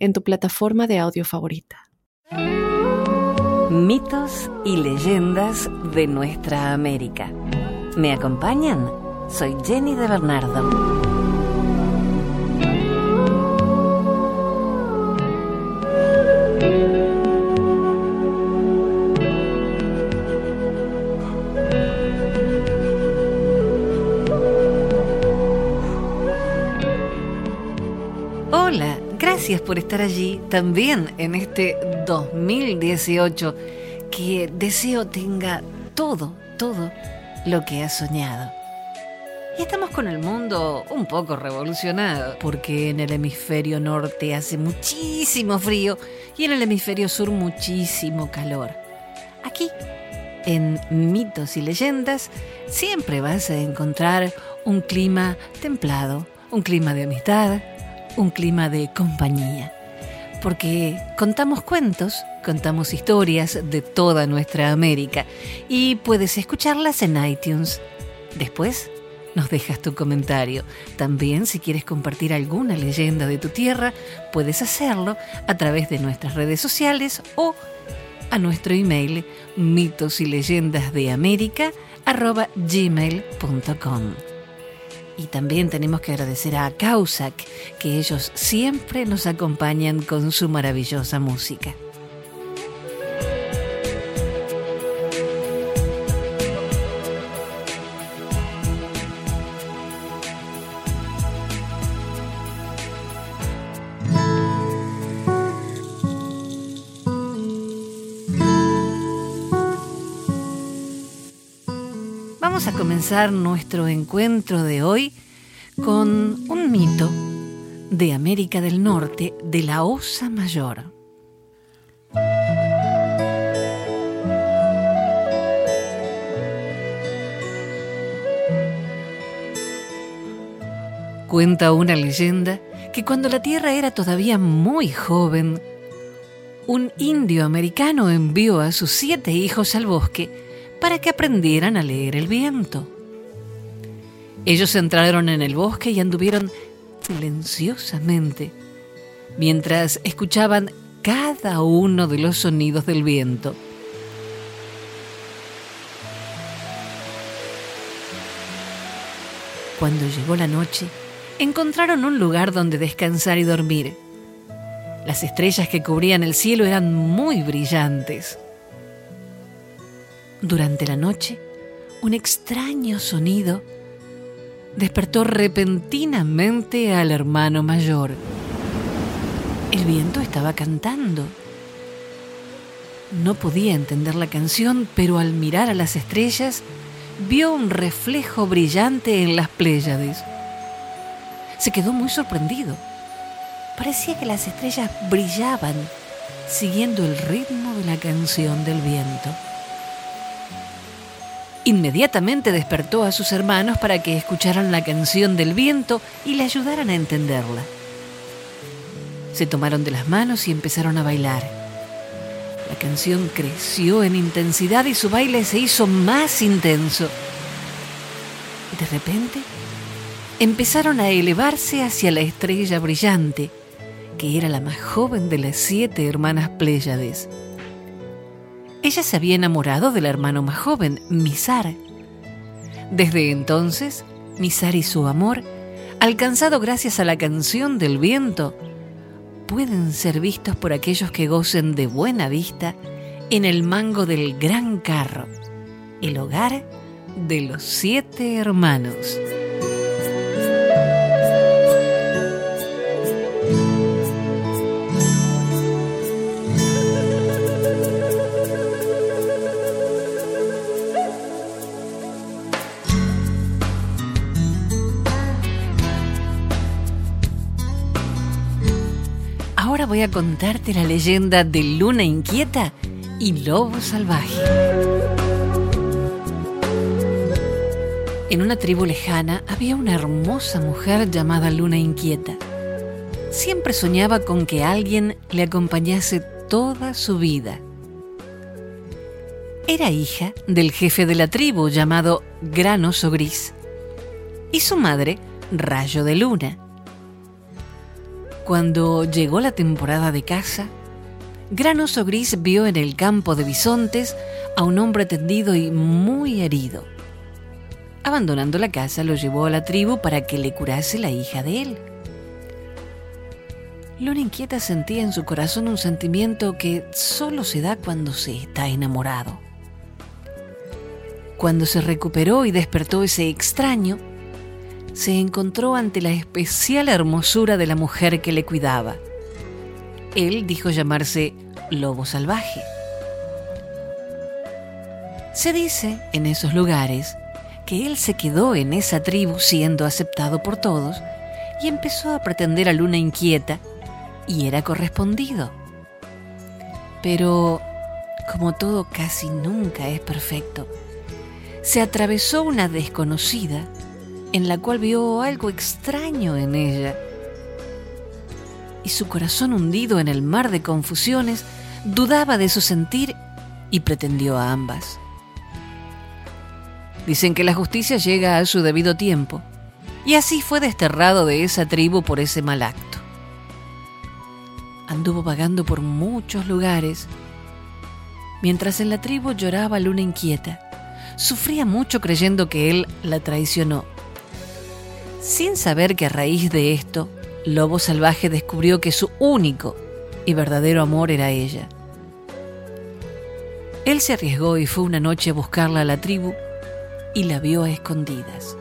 en tu plataforma de audio favorita. Mitos y leyendas de nuestra América. ¿Me acompañan? Soy Jenny de Bernardo. Gracias por estar allí también en este 2018 que deseo tenga todo, todo lo que has soñado. Y estamos con el mundo un poco revolucionado, porque en el hemisferio norte hace muchísimo frío y en el hemisferio sur muchísimo calor. Aquí, en mitos y leyendas, siempre vas a encontrar un clima templado, un clima de amistad, un clima de compañía. Porque contamos cuentos, contamos historias de toda nuestra América y puedes escucharlas en iTunes. Después nos dejas tu comentario. También si quieres compartir alguna leyenda de tu tierra, puedes hacerlo a través de nuestras redes sociales o a nuestro email mitos y leyendas de América gmail.com. Y también tenemos que agradecer a Causac, que ellos siempre nos acompañan con su maravillosa música. Nuestro encuentro de hoy con un mito de América del Norte de la Osa Mayor. Cuenta una leyenda que cuando la Tierra era todavía muy joven, un indio americano envió a sus siete hijos al bosque para que aprendieran a leer el viento. Ellos entraron en el bosque y anduvieron silenciosamente mientras escuchaban cada uno de los sonidos del viento. Cuando llegó la noche, encontraron un lugar donde descansar y dormir. Las estrellas que cubrían el cielo eran muy brillantes. Durante la noche, un extraño sonido despertó repentinamente al hermano mayor. El viento estaba cantando. No podía entender la canción, pero al mirar a las estrellas vio un reflejo brillante en las Pléyades. Se quedó muy sorprendido. Parecía que las estrellas brillaban siguiendo el ritmo de la canción del viento. Inmediatamente despertó a sus hermanos para que escucharan la canción del viento y le ayudaran a entenderla. Se tomaron de las manos y empezaron a bailar. La canción creció en intensidad y su baile se hizo más intenso. De repente, empezaron a elevarse hacia la estrella brillante, que era la más joven de las siete hermanas Pléyades. Ella se había enamorado del hermano más joven, Misar. Desde entonces, Misar y su amor, alcanzado gracias a la canción del viento, pueden ser vistos por aquellos que gocen de buena vista en el mango del gran carro, el hogar de los siete hermanos. Voy voy a contarte la leyenda de Luna Inquieta y Lobo Salvaje. En una tribu lejana había una hermosa mujer llamada Luna Inquieta. Siempre soñaba con que alguien le acompañase toda su vida. Era hija del jefe de la tribu llamado Granoso Gris y su madre Rayo de Luna. Cuando llegó la temporada de caza, Granoso Gris vio en el campo de bisontes a un hombre tendido y muy herido. Abandonando la casa, lo llevó a la tribu para que le curase la hija de él. Luna inquieta sentía en su corazón un sentimiento que solo se da cuando se está enamorado. Cuando se recuperó y despertó ese extraño, se encontró ante la especial hermosura de la mujer que le cuidaba. Él dijo llamarse Lobo Salvaje. Se dice en esos lugares que él se quedó en esa tribu siendo aceptado por todos y empezó a pretender a Luna inquieta y era correspondido. Pero, como todo casi nunca es perfecto, se atravesó una desconocida en la cual vio algo extraño en ella. Y su corazón hundido en el mar de confusiones dudaba de su sentir y pretendió a ambas. Dicen que la justicia llega a su debido tiempo, y así fue desterrado de esa tribu por ese mal acto. Anduvo vagando por muchos lugares, mientras en la tribu lloraba Luna inquieta. Sufría mucho creyendo que él la traicionó. Sin saber que a raíz de esto, Lobo Salvaje descubrió que su único y verdadero amor era ella. Él se arriesgó y fue una noche a buscarla a la tribu y la vio a escondidas.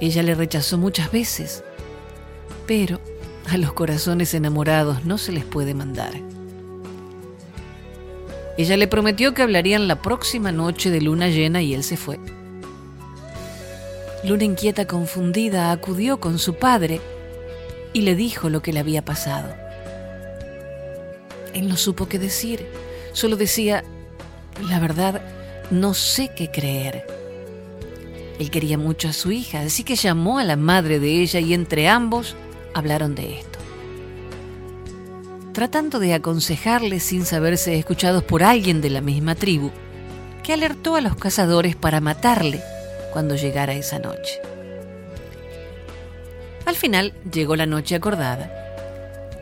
Ella le rechazó muchas veces, pero a los corazones enamorados no se les puede mandar. Ella le prometió que hablarían la próxima noche de luna llena y él se fue. Luna inquieta, confundida, acudió con su padre y le dijo lo que le había pasado. Él no supo qué decir, solo decía, la verdad, no sé qué creer. Él quería mucho a su hija, así que llamó a la madre de ella y entre ambos hablaron de esto. Tratando de aconsejarle sin saberse escuchados por alguien de la misma tribu, que alertó a los cazadores para matarle cuando llegara esa noche. Al final llegó la noche acordada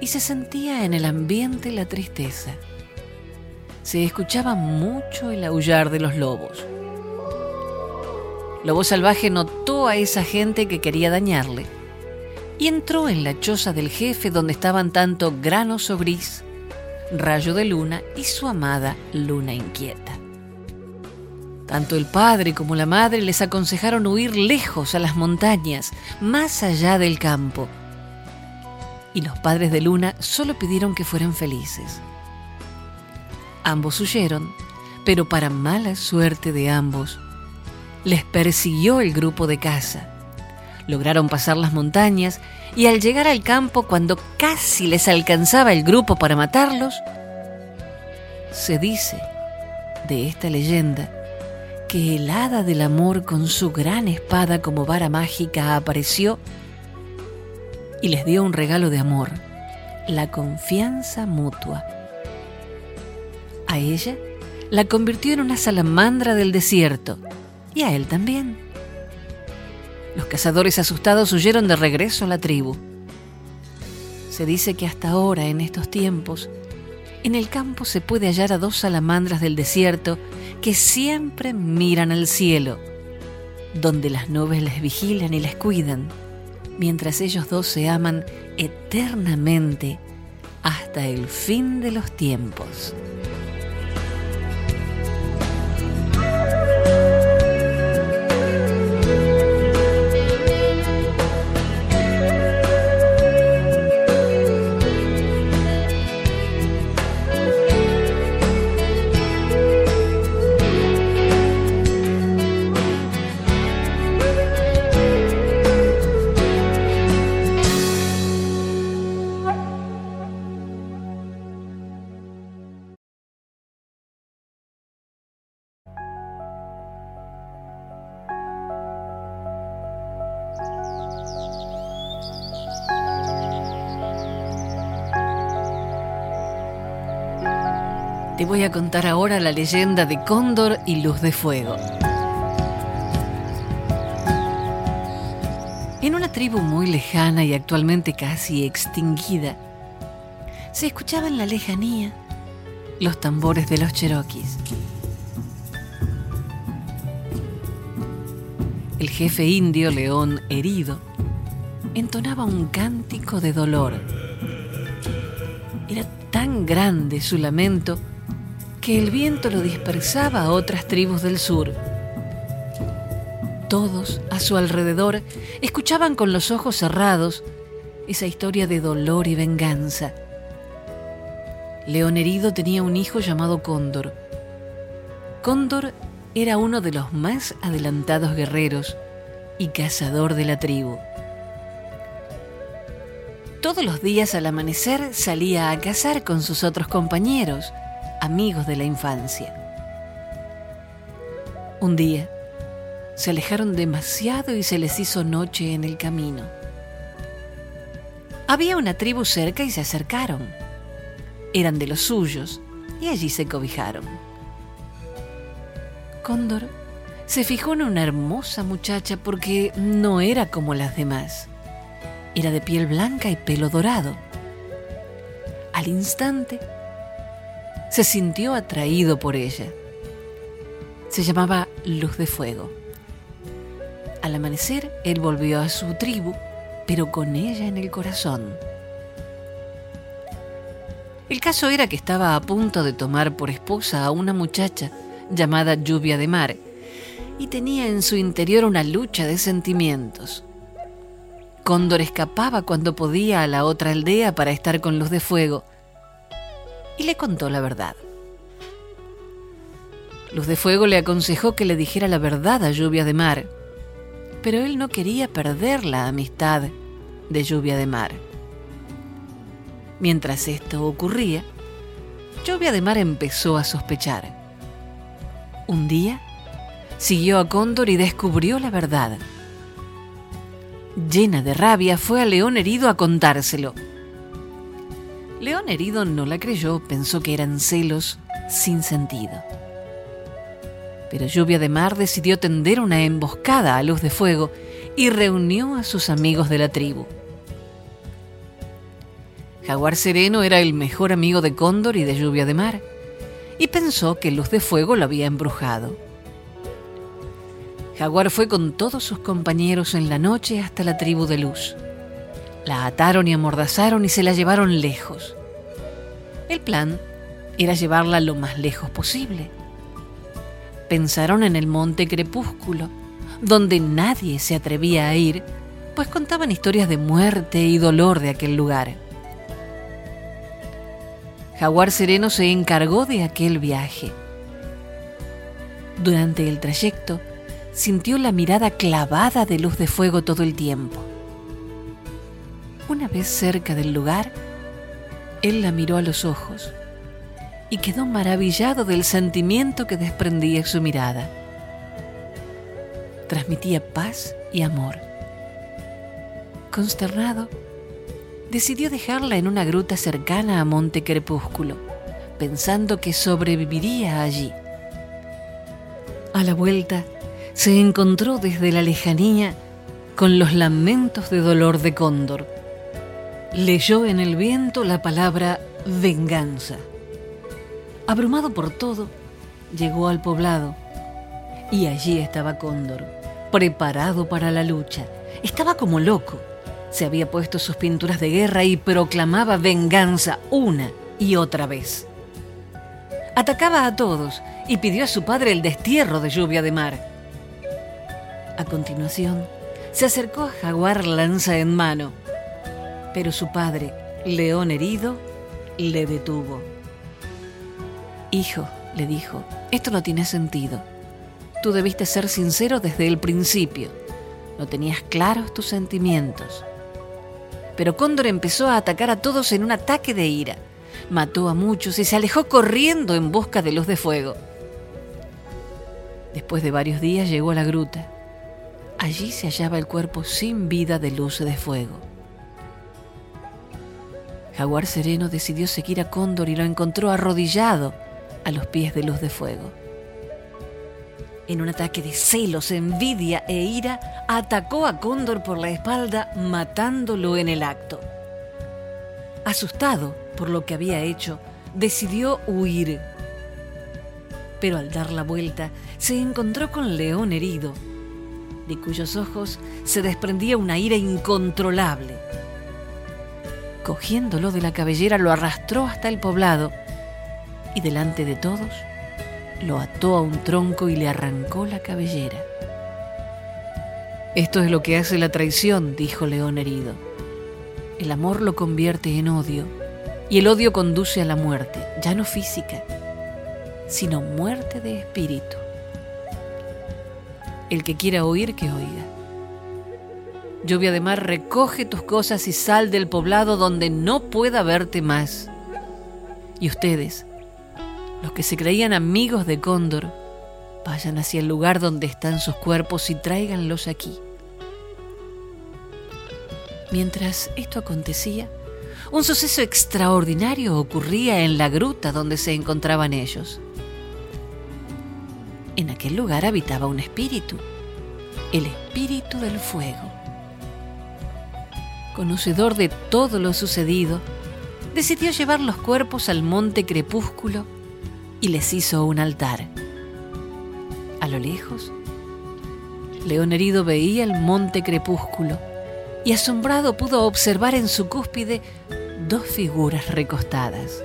y se sentía en el ambiente la tristeza se escuchaba mucho el aullar de los lobos. Lobo Salvaje notó a esa gente que quería dañarle y entró en la choza del jefe donde estaban tanto Granoso Gris, Rayo de Luna y su amada Luna Inquieta. Tanto el padre como la madre les aconsejaron huir lejos a las montañas, más allá del campo. Y los padres de Luna solo pidieron que fueran felices. Ambos huyeron, pero para mala suerte de ambos, les persiguió el grupo de caza. Lograron pasar las montañas y al llegar al campo, cuando casi les alcanzaba el grupo para matarlos, se dice de esta leyenda que el hada del amor con su gran espada como vara mágica apareció y les dio un regalo de amor, la confianza mutua. A ella la convirtió en una salamandra del desierto y a él también. Los cazadores asustados huyeron de regreso a la tribu. Se dice que hasta ahora, en estos tiempos, en el campo se puede hallar a dos salamandras del desierto que siempre miran al cielo, donde las nubes les vigilan y les cuidan, mientras ellos dos se aman eternamente hasta el fin de los tiempos. Voy a contar ahora la leyenda de Cóndor y Luz de Fuego. En una tribu muy lejana y actualmente casi extinguida, se escuchaba en la lejanía los tambores de los cheroquis. El jefe indio León herido entonaba un cántico de dolor. Era tan grande su lamento que el viento lo dispersaba a otras tribus del sur. Todos a su alrededor escuchaban con los ojos cerrados esa historia de dolor y venganza. León herido tenía un hijo llamado Cóndor. Cóndor era uno de los más adelantados guerreros y cazador de la tribu. Todos los días al amanecer salía a cazar con sus otros compañeros, amigos de la infancia. Un día, se alejaron demasiado y se les hizo noche en el camino. Había una tribu cerca y se acercaron. Eran de los suyos y allí se cobijaron. Cóndor se fijó en una hermosa muchacha porque no era como las demás. Era de piel blanca y pelo dorado. Al instante, se sintió atraído por ella. Se llamaba Luz de Fuego. Al amanecer, él volvió a su tribu, pero con ella en el corazón. El caso era que estaba a punto de tomar por esposa a una muchacha llamada Lluvia de Mar, y tenía en su interior una lucha de sentimientos. Cóndor escapaba cuando podía a la otra aldea para estar con Luz de Fuego y le contó la verdad. Luz de Fuego le aconsejó que le dijera la verdad a Lluvia de Mar, pero él no quería perder la amistad de Lluvia de Mar. Mientras esto ocurría, Lluvia de Mar empezó a sospechar. Un día, siguió a Cóndor y descubrió la verdad llena de rabia, fue a León herido a contárselo. León herido no la creyó, pensó que eran celos sin sentido. Pero Lluvia de Mar decidió tender una emboscada a luz de fuego y reunió a sus amigos de la tribu. Jaguar Sereno era el mejor amigo de Cóndor y de Lluvia de Mar, y pensó que Luz de Fuego lo había embrujado. Jaguar fue con todos sus compañeros en la noche hasta la tribu de Luz. La ataron y amordazaron y se la llevaron lejos. El plan era llevarla lo más lejos posible. Pensaron en el monte Crepúsculo, donde nadie se atrevía a ir, pues contaban historias de muerte y dolor de aquel lugar. Jaguar Sereno se encargó de aquel viaje. Durante el trayecto, sintió la mirada clavada de luz de fuego todo el tiempo. Una vez cerca del lugar, él la miró a los ojos y quedó maravillado del sentimiento que desprendía su mirada. Transmitía paz y amor. Consternado, decidió dejarla en una gruta cercana a Monte Crepúsculo, pensando que sobreviviría allí. A la vuelta, se encontró desde la lejanía con los lamentos de dolor de Cóndor. Leyó en el viento la palabra venganza. Abrumado por todo, llegó al poblado y allí estaba Cóndor, preparado para la lucha. Estaba como loco. Se había puesto sus pinturas de guerra y proclamaba venganza una y otra vez. Atacaba a todos y pidió a su padre el destierro de lluvia de mar. A continuación, se acercó a Jaguar lanza en mano, pero su padre, león herido, le detuvo. Hijo, le dijo, esto no tiene sentido. Tú debiste ser sincero desde el principio. No tenías claros tus sentimientos. Pero Cóndor empezó a atacar a todos en un ataque de ira. Mató a muchos y se alejó corriendo en busca de luz de fuego. Después de varios días llegó a la gruta. Allí se hallaba el cuerpo sin vida de luz de fuego. Jaguar Sereno decidió seguir a Cóndor y lo encontró arrodillado a los pies de Luz de Fuego. En un ataque de celos, envidia e ira, atacó a Cóndor por la espalda, matándolo en el acto. Asustado por lo que había hecho, decidió huir. Pero al dar la vuelta, se encontró con León herido, de cuyos ojos se desprendía una ira incontrolable. Cogiéndolo de la cabellera, lo arrastró hasta el poblado y delante de todos lo ató a un tronco y le arrancó la cabellera. Esto es lo que hace la traición, dijo León herido. El amor lo convierte en odio y el odio conduce a la muerte, ya no física, sino muerte de espíritu. El que quiera oír, que oiga. Lluvia de mar, recoge tus cosas y sal del poblado donde no pueda verte más. Y ustedes, los que se creían amigos de Cóndor, vayan hacia el lugar donde están sus cuerpos y tráiganlos aquí. Mientras esto acontecía, un suceso extraordinario ocurría en la gruta donde se encontraban ellos. En aquel lugar habitaba un espíritu, el espíritu del fuego. Conocedor de todo lo sucedido, decidió llevar los cuerpos al monte crepúsculo y les hizo un altar. A lo lejos, León herido veía el monte crepúsculo y asombrado pudo observar en su cúspide dos figuras recostadas,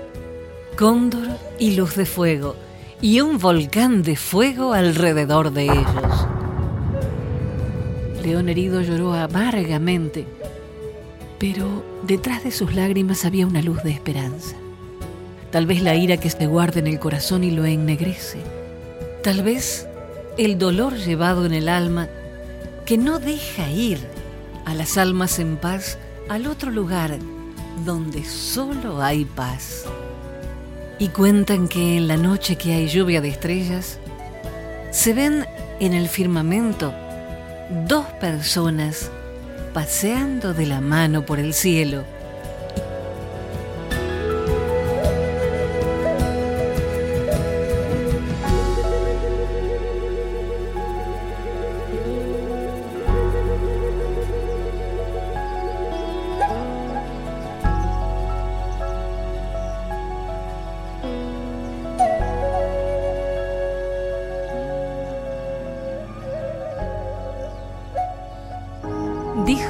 cóndor y luz de fuego, y un volcán de fuego alrededor de ellos. León herido lloró amargamente, pero detrás de sus lágrimas había una luz de esperanza. Tal vez la ira que se guarda en el corazón y lo ennegrece. Tal vez el dolor llevado en el alma que no deja ir a las almas en paz al otro lugar donde solo hay paz. Y cuentan que en la noche que hay lluvia de estrellas, se ven en el firmamento dos personas paseando de la mano por el cielo